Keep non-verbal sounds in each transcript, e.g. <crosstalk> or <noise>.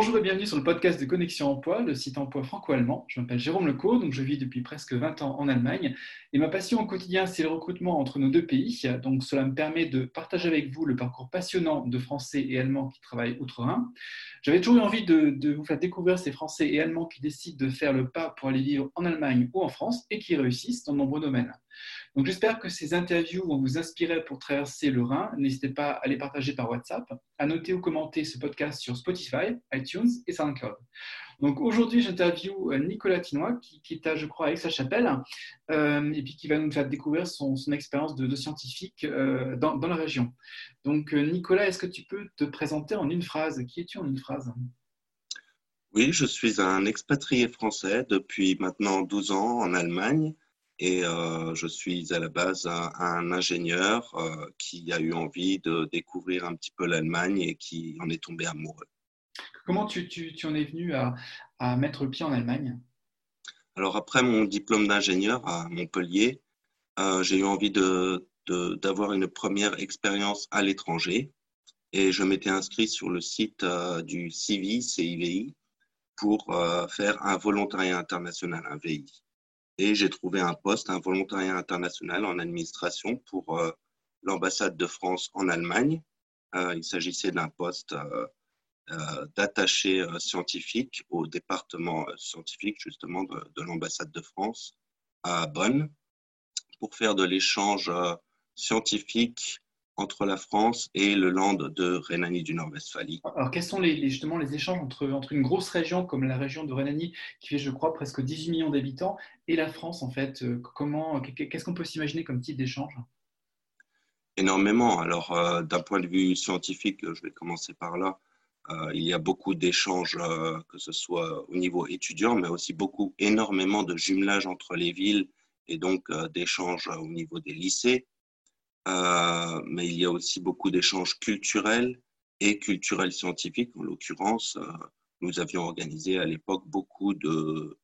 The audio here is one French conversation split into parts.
Bonjour et bienvenue sur le podcast de Connexion Emploi, le site emploi franco-allemand. Je m'appelle Jérôme Leco, donc je vis depuis presque 20 ans en Allemagne et ma passion au quotidien, c'est le recrutement entre nos deux pays. Donc cela me permet de partager avec vous le parcours passionnant de Français et Allemands qui travaillent outre-Rhin. J'avais toujours eu envie de, de, vous faire découvrir ces Français et Allemands qui décident de faire le pas pour aller vivre en Allemagne ou en France et qui réussissent dans de nombreux domaines. J'espère que ces interviews vont vous inspirer pour traverser le Rhin. N'hésitez pas à les partager par WhatsApp, à noter ou commenter ce podcast sur Spotify, iTunes et SoundCloud. Donc aujourd'hui, j'interviewe euh, Nicolas Tinois, qui, est à, je crois, Aix-la-Chapelle, euh, et puis qui va nous faire découvrir son, expérience de, scientifique euh, dans, dans, la région. Donc Nicolas, est-ce que tu peux te présenter en une phrase? Qui es-tu en une phrase? Oui, je suis un expatrié français depuis maintenant 12 ans en Allemagne. Et euh, je suis à la base un, ingénieur euh, qui a eu envie de découvrir un petit peu l'Allemagne et qui en est tombé amoureux. Comment tu, tu, tu en es venu à, à, mettre le pied en Allemagne? Alors après mon diplôme d'ingénieur à Montpellier, euh, j'ai eu envie d'avoir une première expérience à l'étranger. Et je m'étais inscrit sur le site du CIVI, CIVI, pour faire un volontariat international, un VI et j'ai trouvé un poste, un volontariat international en administration pour euh, l'ambassade de France en Allemagne. Euh, il s'agissait d'un poste euh, d'attaché scientifique au département scientifique justement de, de l'ambassade de France à Bonn pour faire de l'échange scientifique entre la France et le land de Rhénanie du Nord-Westphalie. Alors, quels sont les, justement les échanges entre, entre une grosse région comme la région de Rhénanie, qui fait, je crois, presque 18 millions d'habitants, et la France, en fait euh, Comment, Qu'est-ce qu'on peut s'imaginer comme type d'échange? Énormément. Alors, euh, d'un point de vue scientifique, je vais commencer par là. Euh, il y a beaucoup d'échanges, que ce soit au niveau étudiant, mais aussi beaucoup, énormément de jumelage entre les villes et donc d'échanges au niveau des lycées. Euh, mais il y a aussi beaucoup d'échanges culturels et culturels scientifiques. En l'occurrence, euh, nous avions organisé à l'époque beaucoup de,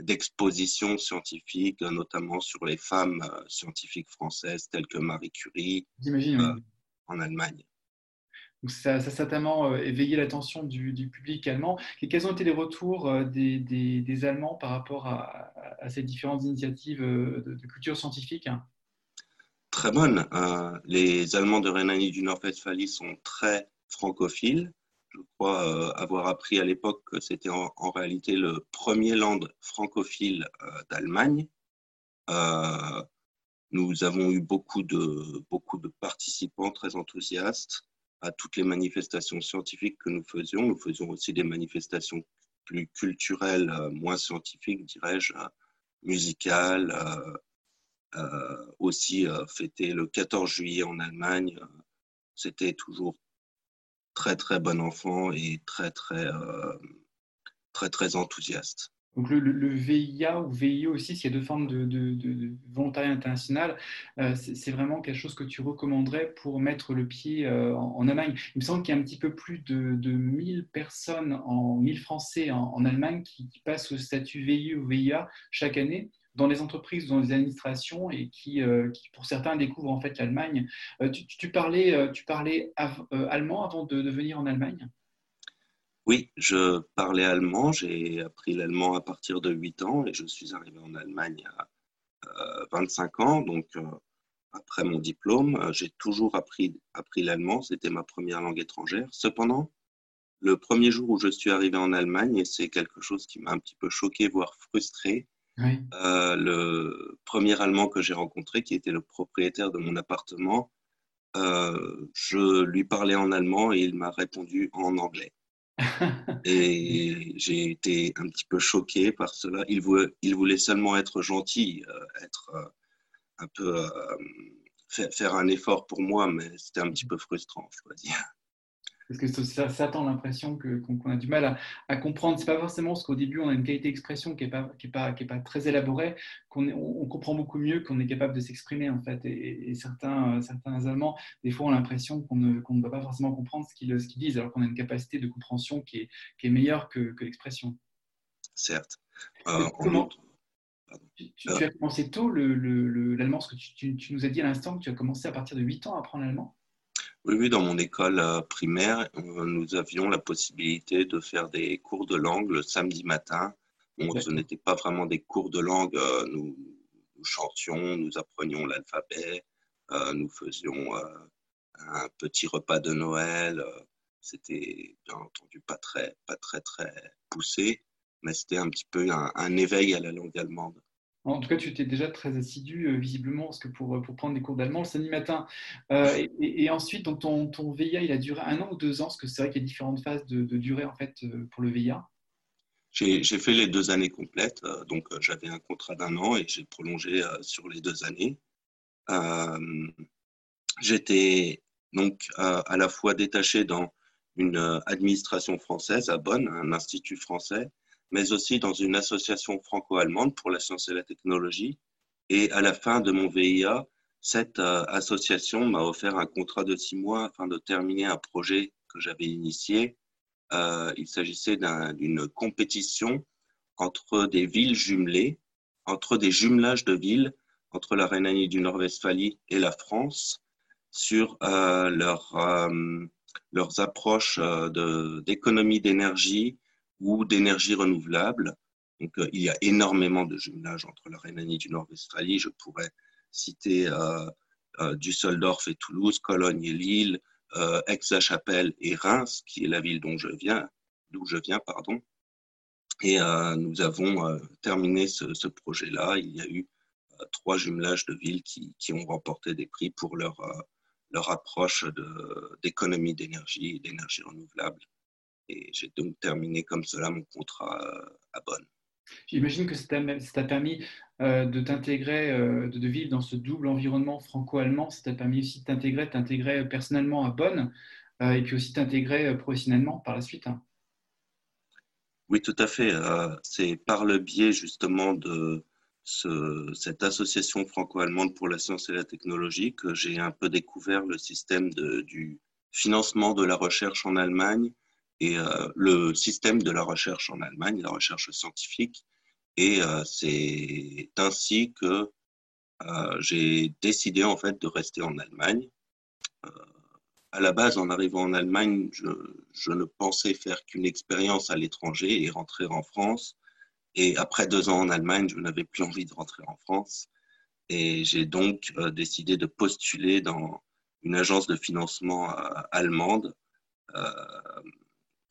d'expositions scientifiques, notamment sur les femmes euh, scientifiques françaises telles que Marie Curie en Allemagne. Donc ça, a certainement éveillé l'attention du, public allemand. Et quels ont été les retours des, des, Allemands par rapport à, ces différentes initiatives de, de culture scientifique? Très bonne. Euh, les Allemands de Rhénanie du Nord-Westphalie sont très francophiles. Je crois euh, avoir appris à l'époque que c'était en, réalité le premier land francophile euh, d'Allemagne. nous avons eu beaucoup de, beaucoup de participants très enthousiastes à toutes les manifestations scientifiques que nous faisions. Nous faisions aussi des manifestations plus culturelles, moins scientifiques, dirais-je, musicales, aussi euh, fêté le 14 juillet en Allemagne. C'était toujours très très bon enfant et très très euh, très très enthousiaste. Donc le, VIA ou VIO aussi, a deux formes de, volontariat international, c'est vraiment quelque chose que tu recommanderais pour mettre le pied en, Allemagne. Il me semble qu'il y a un petit peu plus de, de 1000 personnes, en 1000 Français en, Allemagne qui, qui, passent au statut VIO ou VIA chaque année dans les entreprises, dans les administrations et qui, euh, pour certains, découvrent en fait l'Allemagne. Euh, tu, parlais, euh, tu parlais allemand avant de, venir en Allemagne? Oui, je parlais allemand. J'ai appris l'allemand à partir de 8 ans et je suis arrivé en Allemagne à 25 ans. Donc, après mon diplôme, j'ai toujours appris, appris l'allemand. C'était ma première langue étrangère. Cependant, le premier jour où je suis arrivé en Allemagne, et c'est quelque chose qui m'a un petit peu choqué, voire frustré, euh, le premier Allemand que j'ai rencontré, qui était le propriétaire de mon appartement, euh, je lui parlais en allemand et il m'a répondu en anglais. <laughs> et j'ai été un petit peu choqué par cela. Il voulait, il voulait seulement être gentil, euh, être un peu faire un effort pour moi, mais c'était un petit peu frustrant, je dois dire parce que ça, ça tend l'impression qu'on a du mal à, à comprendre. C'est pas forcément parce qu'au début on a une qualité d'expression qui n'est pas, qui est pas, qui est pas très élaborée qu'on on, comprend beaucoup mieux qu'on est capable de s'exprimer en fait. Et, certains, euh, certains Allemands, des fois, ont l'impression qu'on ne, va pas forcément comprendre ce qu'ils disent, alors qu'on a une capacité de compréhension qui est, qui est meilleure que, que l'expression. Certes. Euh, Comment, tu, tu, as commencé tôt l'allemand, le, le, parce que tu, tu, nous as dit à l'instant que tu as commencé à partir de 8 ans à apprendre l'allemand Oui, oui, dans mon école primaire, nous avions la possibilité de faire des cours de langue le samedi matin. Bon, ce n'était pas vraiment des cours de langue, nous, nous chantions, nous apprenions l'alphabet, nous faisions un petit repas de Noël. C'était bien entendu pas très, pas très, très poussé, mais c'était un petit peu un, éveil à la langue allemande. En tout cas, tu étais déjà très assidu, euh, visiblement, parce que pour, pour prendre des cours d'allemand le samedi matin. Euh, et, ensuite, ton, ton, VIA, il a duré un an ou deux ans, parce que c'est vrai qu'il y a différentes phases de, durée en fait euh, pour le VIA. J'ai fait les deux années complètes, donc j'avais un contrat d'un an et j'ai prolongé sur les deux années. J'étais donc à la fois détaché dans une euh, administration française à Bonn, un institut français, mais aussi dans une association franco-allemande pour la science et la technologie. Et à la fin de mon VIA, cette euh, association m'a offert un contrat de six mois afin de terminer un projet que j'avais initié. Euh, il s'agissait d'une compétition entre des villes jumelées, entre des jumelages de villes entre la Rhénanie du Nord-Westphalie et la France sur leur leurs approches euh, d'économie d'énergie ou d'énergie renouvelable. Donc, euh, il y a énormément de jumelages entre la Rhénanie du Nord-Westphalie. Je pourrais citer euh, Düsseldorf et Toulouse, Cologne et Lille, Aix-la-Chapelle et Reims, qui est la ville dont je viens, d'où je viens, pardon. Et nous avons terminé ce, projet-là. Il y a eu trois jumelages de villes qui, qui, ont remporté des prix pour leur leur approche d'économie d'énergie et d'énergie renouvelable. Et j'ai donc terminé comme cela mon contrat euh, à Bonn. J'imagine que ça t'a permis euh, de t'intégrer, euh, de, vivre dans ce double environnement franco-allemand. Ça t'a permis aussi de t'intégrer, t'intégrer personnellement à Bonn et puis aussi t'intégrer professionnellement par la suite. Oui, tout à fait. C'est par le biais justement de, cette association franco-allemande pour la science et la technologie que j'ai un peu découvert le système du financement de la recherche en Allemagne et euh, le système de la recherche en Allemagne, la recherche scientifique. Et euh, c'est ainsi que euh, j'ai décidé en fait de rester en Allemagne. à la base, en arrivant en Allemagne, je, ne pensais faire qu'une expérience à l'étranger et rentrer en France et après deux ans en Allemagne, je n'avais plus envie de rentrer en France. Et j'ai donc décidé de postuler dans une agence de financement allemande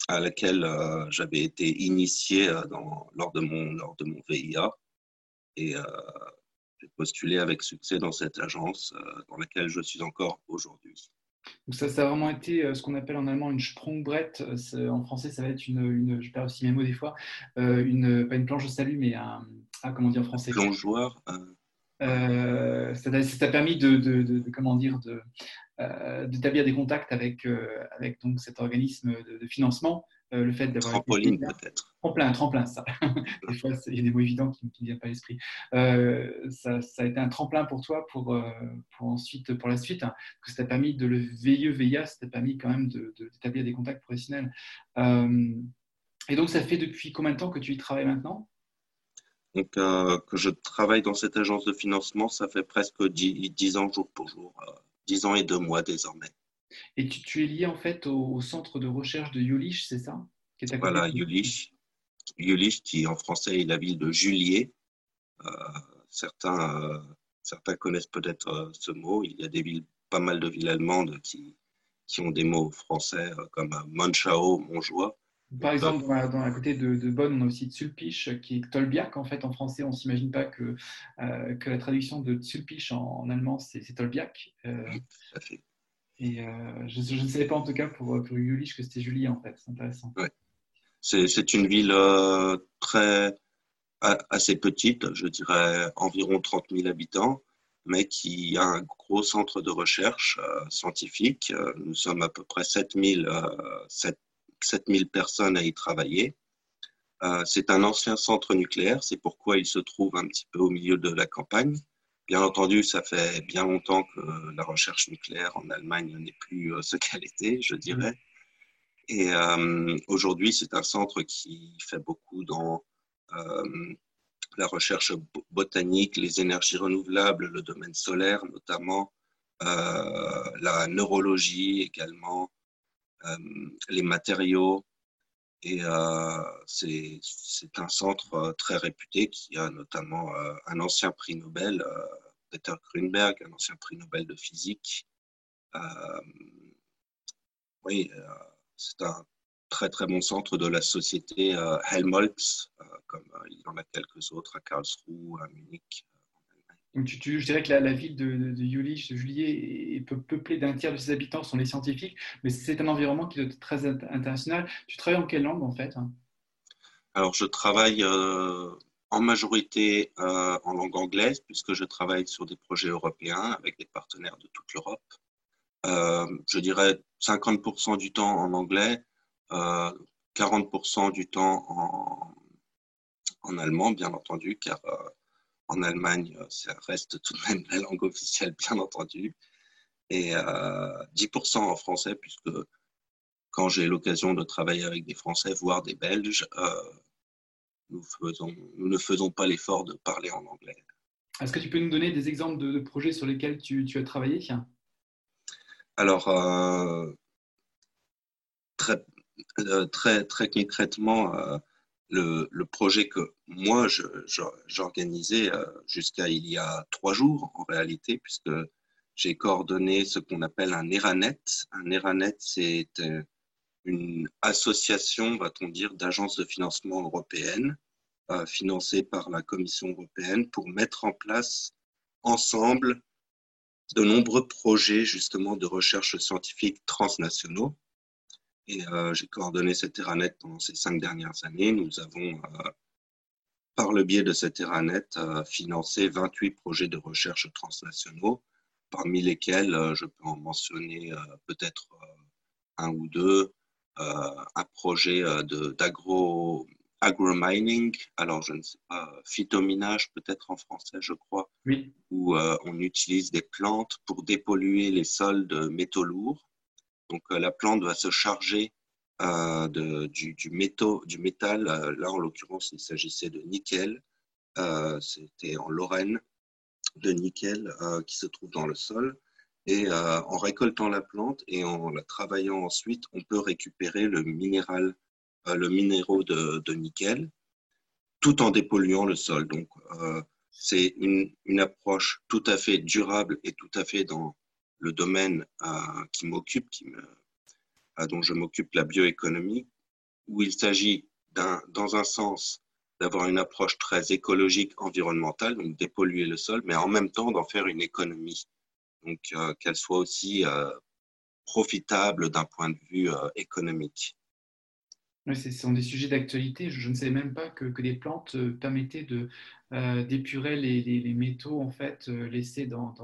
à laquelle j'avais été initié lors, de mon, lors de mon VIA. Et j'ai postulé avec succès dans cette agence dans laquelle je suis encore aujourd'hui. Donc ça, ça a vraiment été euh, ce qu'on appelle en allemand une Sprungbrett. Euh, en français, ça va être une, je perds aussi mes mots des fois, euh, une, pas une planche de salut, mais un, ah, comment dire en français? Plongeoir. Euh, ça t'a permis de, de, de, comment dire, de, d'établir des contacts avec, avec donc cet organisme de, financement euh, le fait d'avoir. Trampoline, peut-être. Tremplin, tremplin, ça. <laughs> des fois, il y a des mots évidents qui ne viennent pas à l'esprit. Euh, ça, ça, a été un tremplin pour toi pour, euh, pour ensuite, pour la suite, hein, que ça t'a permis de le VIE, VIA, ça t'a permis quand même d'établir de, des contacts professionnels. et donc, ça fait depuis combien de temps que tu y travailles maintenant? Donc, que je travaille dans cette agence de financement, ça fait presque 10, 10 ans jour pour jour, 10 ans et deux mois désormais. Et tu, es lié en fait au, centre de recherche de Jülich, c'est ça Voilà, Jülich. Jülich, qui en français est la ville de Julier. Euh, certains, euh, certains connaissent peut-être euh, ce mot. Il y a des villes, pas mal de villes allemandes qui, qui ont des mots français comme Monschau, Montjoie. Par exemple, dans la, côté de, Bonn, on a aussi Zulpich, qui est Tolbiac. En fait, en français, on ne s'imagine pas que, que la traduction de Zulpich en, allemand, c'est Tolbiac. Fait. Et euh, je, ne savais pas en tout cas pour, pour que c'était Julie en fait. C'est intéressant. Ouais. C'est une ville euh, très assez petite, je dirais environ 30 000 habitants, mais qui a un gros centre de recherche euh, scientifique. Nous sommes à peu près 7 000, 7, 000 personnes à y travailler. c'est un ancien centre nucléaire, c'est pourquoi il se trouve un petit peu au milieu de la campagne. Bien entendu, ça fait bien longtemps que la recherche nucléaire en Allemagne n'est plus euh, ce qu'elle était, je dirais. Et euh, aujourd'hui, c'est un centre qui fait beaucoup dans euh, la recherche botanique, les énergies renouvelables, le domaine solaire notamment, la neurologie également, les matériaux. Et c'est un centre très réputé qui a notamment un ancien prix Nobel, Peter Grünberg, un ancien prix Nobel de physique. oui, c'est un très très bon centre de la société euh, Helmholtz, euh, comme euh, il y en a quelques autres à Karlsruhe, à Munich. Donc je dirais que la, ville de, de, de Juillet, est peuplée d'un tiers de ses habitants sont les scientifiques, mais c'est un environnement qui est très international. Tu travailles en quelle langue en fait hein? Alors je travaille en majorité en langue anglaise, puisque je travaille sur des projets européens avec des partenaires de toute l'Europe. je dirais 50% du temps en anglais 40% euh, du temps en, en, allemand, bien entendu, car euh, en Allemagne, euh, ça reste tout de même la langue officielle, bien entendu, et 10% en français, puisque quand j'ai l'occasion de travailler avec des Français, voire des Belges, nous, faisons, nous ne faisons pas l'effort de parler en anglais. Est-ce que tu peux nous donner des exemples de, projets sur lesquels tu, tu as travaillé Alors, très, euh, très, très concrètement, euh, le, projet que moi j'organisais euh, jusqu'à il y a trois jours en réalité, puisque j'ai coordonné ce qu'on appelle un ERANET. Un ERANET, c'est une association, va-t-on dire, d'agences de financement européennes financées par la Commission européenne pour mettre en place ensemble de nombreux projets justement de recherche scientifique transnationaux et euh, j'ai coordonné cette Terranet pendant ces cinq dernières années. Nous avons, euh, par le biais de cette Terranet, euh, financé 28 projets de recherche transnationaux, parmi lesquels je peux en mentionner peut-être un ou deux. un projet d'agro agromining, alors je ne sais pas, phytominage peut-être en français, je crois, où on utilise des plantes pour dépolluer les sols de métaux lourds. Donc euh, la plante va se charger euh, du, du, du, métal. Euh, là, en l'occurrence, il s'agissait de nickel. C'était en Lorraine, de nickel qui se trouve dans le sol. Et en récoltant la plante et en la travaillant ensuite, on peut récupérer le minéral, le minéraux de, de, nickel, tout en dépolluant le sol. Donc, c'est une, une, approche tout à fait durable et tout à fait dans, le domaine euh, qui m'occupe, euh, dont je m'occupe, la bioéconomie, où il s'agit dans un sens d'avoir une approche très écologique, environnementale, donc dépolluer le sol, mais en même temps d'en faire une économie, donc euh, qu'elle soit aussi profitable d'un point de vue économique. Oui, ce sont des sujets d'actualité. Je, ne savais même pas que, que des plantes permettaient de, euh, d'épurer les, métaux en fait euh, laissés dans,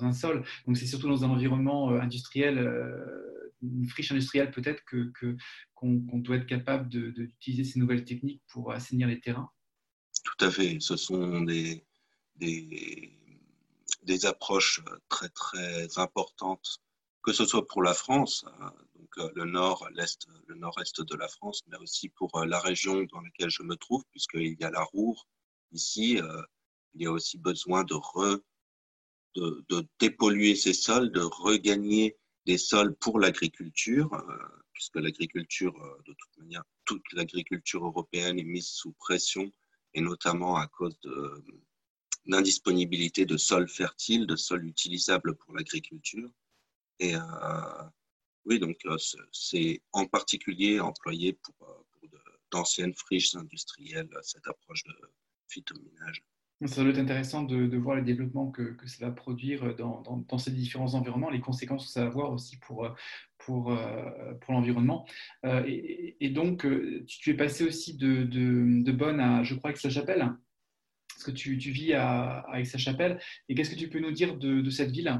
un sol. Donc c'est surtout dans un environnement euh, industriel, une friche industrielle peut-être que, qu'on, doit être capable d'utiliser ces nouvelles techniques pour assainir les terrains. Tout à fait. Ce sont des, des, des approches très très importantes, que ce soit pour la France, donc le nord, l'est, le nord-est de la France, mais aussi pour la région dans laquelle je me trouve, puisqu'il y a la Roure, Ici, euh, il y a aussi besoin de, dépolluer ces sols, de regagner des sols pour l'agriculture, euh, puisque l'agriculture, euh, de toute manière, toute l'agriculture européenne est mise sous pression, et notamment à cause de l'indisponibilité de sols fertiles, de sols utilisables pour l'agriculture. Et oui, donc c'est en particulier employé pour, pour d'anciennes friches industrielles, cette approche de, phytoménage. Ça doit être intéressant de, voir les développements que, ça va produire dans, ces différents environnements, les conséquences que ça va avoir aussi pour, pour, euh, pour l'environnement. Euh, et, donc, euh, tu, es passé aussi de, de, Bonn à, je crois, Aix-la-Chapelle. Parce que tu, vis à, à Aix-la-Chapelle. Et qu'est-ce que tu peux nous dire de, cette ville?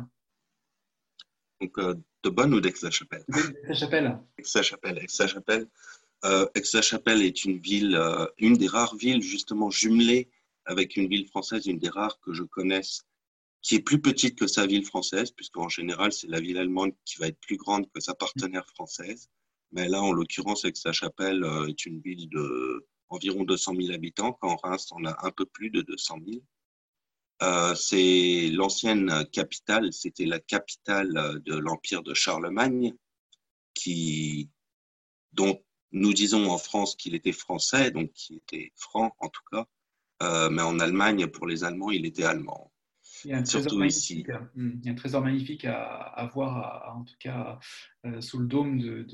Donc, de Bonn ou d'Aix-la-Chapelle? Aix-la-Chapelle. Aix-la-Chapelle. Aix-la-Chapelle. Euh, Aix-la-Chapelle est une ville, euh, une des rares villes justement jumelées avec une ville française, une des rares que je connaisse, qui est plus petite que sa ville française, puisqu'en général, c'est la ville allemande qui va être plus grande que sa partenaire française. Mais là, en l'occurrence, Aix-la-Chapelle euh, est une ville de environ 200 000 habitants, quand Reims en a un peu plus de 200 000. C'est l'ancienne capitale, c'était la capitale de l'empire de Charlemagne, qui, dont nous disons en France qu'il était français, donc qui était franc en tout cas, mais en Allemagne, pour les Allemands, il était allemand. Il y a un trésor, magnifique, hein. hmm. il y a un trésor magnifique à, voir, en tout cas euh, sous le dôme de.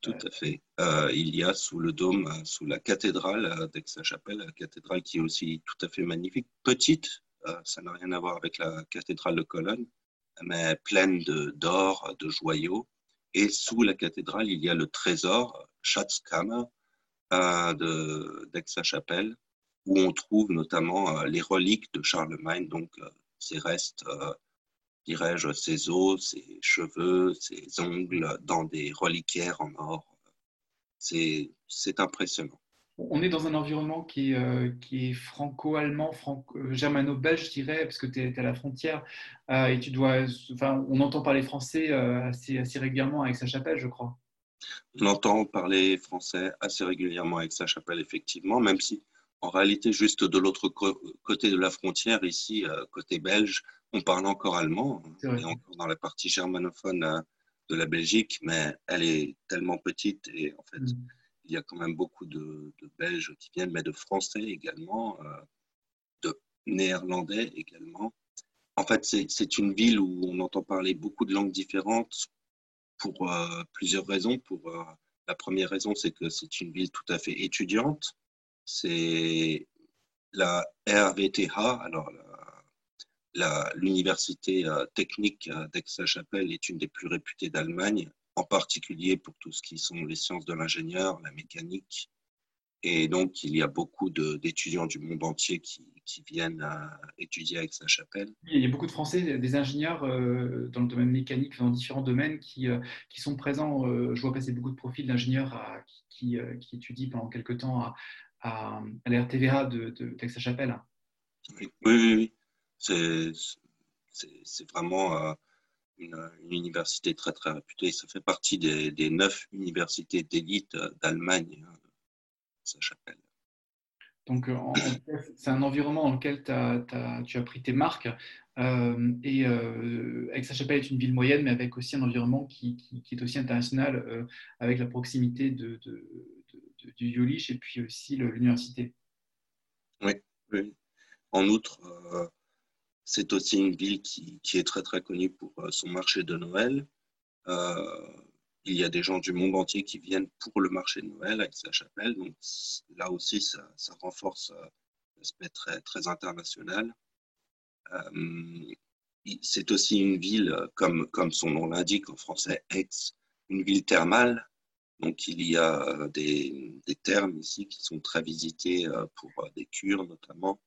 tout à fait. Euh, il y a sous le dôme, euh, sous la cathédrale d'Aix-la-Chapelle, la cathédrale qui est aussi tout à fait magnifique, petite, ça n'a rien à voir avec la cathédrale de Cologne, mais pleine d'or, de, joyaux. Et sous la cathédrale, il y a le trésor, Schatzkammer, d'Aix-la-Chapelle, où on trouve notamment euh, les reliques de Charlemagne, donc euh, ses restes, euh, dirais-je, ses os, ses cheveux, ses ongles dans des reliquaires en or. C'est impressionnant. On est dans un environnement qui est, qui est franco-allemand, germano-belge, je dirais, parce que tu es, à la frontière et tu dois. Enfin, on entend parler français assez, assez régulièrement avec sa chapelle, je crois. On entend parler français assez régulièrement avec sa chapelle, effectivement, même si en réalité, juste de l'autre côté de la frontière, ici, euh, côté belge, on parle encore allemand. On est encore dans la partie germanophone euh, de la Belgique, mais elle est tellement petite et en fait, mm. il y a quand même beaucoup de, Belges qui viennent, mais de Français également, euh, de Néerlandais également. En fait, c'est une ville où on entend parler beaucoup de langues différentes pour plusieurs raisons. Pour, la première raison, c'est que c'est une ville tout à fait étudiante c'est la RVTH, alors l'université euh, technique euh, d'Aix-la-Chapelle est une des plus réputées d'Allemagne, en particulier pour tout ce qui sont les sciences de l'ingénieur, la mécanique. Et donc, il y a beaucoup d'étudiants du monde entier qui, viennent étudier à Aix-la-Chapelle. Il y a beaucoup de Français, des ingénieurs euh, dans le domaine mécanique, dans différents domaines, qui, qui sont présents. je vois passer beaucoup de profils d'ingénieurs qui, qui, étudient pendant quelques temps à, à, à l'RTVA de, de Texas-Chapelle. Oui, oui, oui. C'est vraiment euh, une, université très, très réputée. Ça fait partie des, des neuf universités d'élite euh, d'Allemagne, hein, Texas-Chapelle. Donc, c'est un environnement dans lequel tu as pris tes marques. Euh, et euh, Aix-la-Chapelle est une ville moyenne, mais avec aussi un environnement qui, qui, est aussi international, euh, avec la proximité de, de, du Yolich et puis aussi l'université. Oui, En outre, euh, c'est aussi une ville qui, est très très connue pour euh, son marché de Noël. Euh, il y a des gens du monde entier qui viennent pour le marché de Noël avec sa chapelle. Donc là aussi, ça, ça renforce l'aspect très, très international. c'est aussi une ville, comme, comme son nom l'indique en français, Aix, une ville thermale donc il y a euh, des, thermes ici qui sont très visités euh, pour euh, des cures notamment.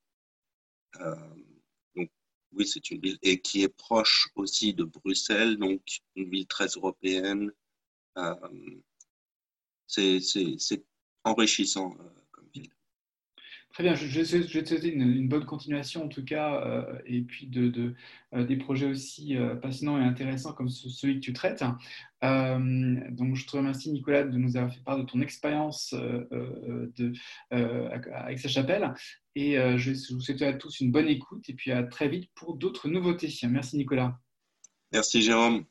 donc oui, c'est une ville et qui est proche aussi de Bruxelles, donc une ville très européenne. c'est enrichissant. Très bien, je, vais te souhaiter une, bonne continuation en tout cas, euh, et puis de, euh, des projets aussi euh, passionnants et intéressants comme celui que tu traites. donc je te remercie Nicolas de nous avoir fait part de ton expérience de, avec sa chapelle, et je vous souhaite à tous une bonne écoute, et puis à très vite pour d'autres nouveautés. Merci Nicolas. Merci Jérôme.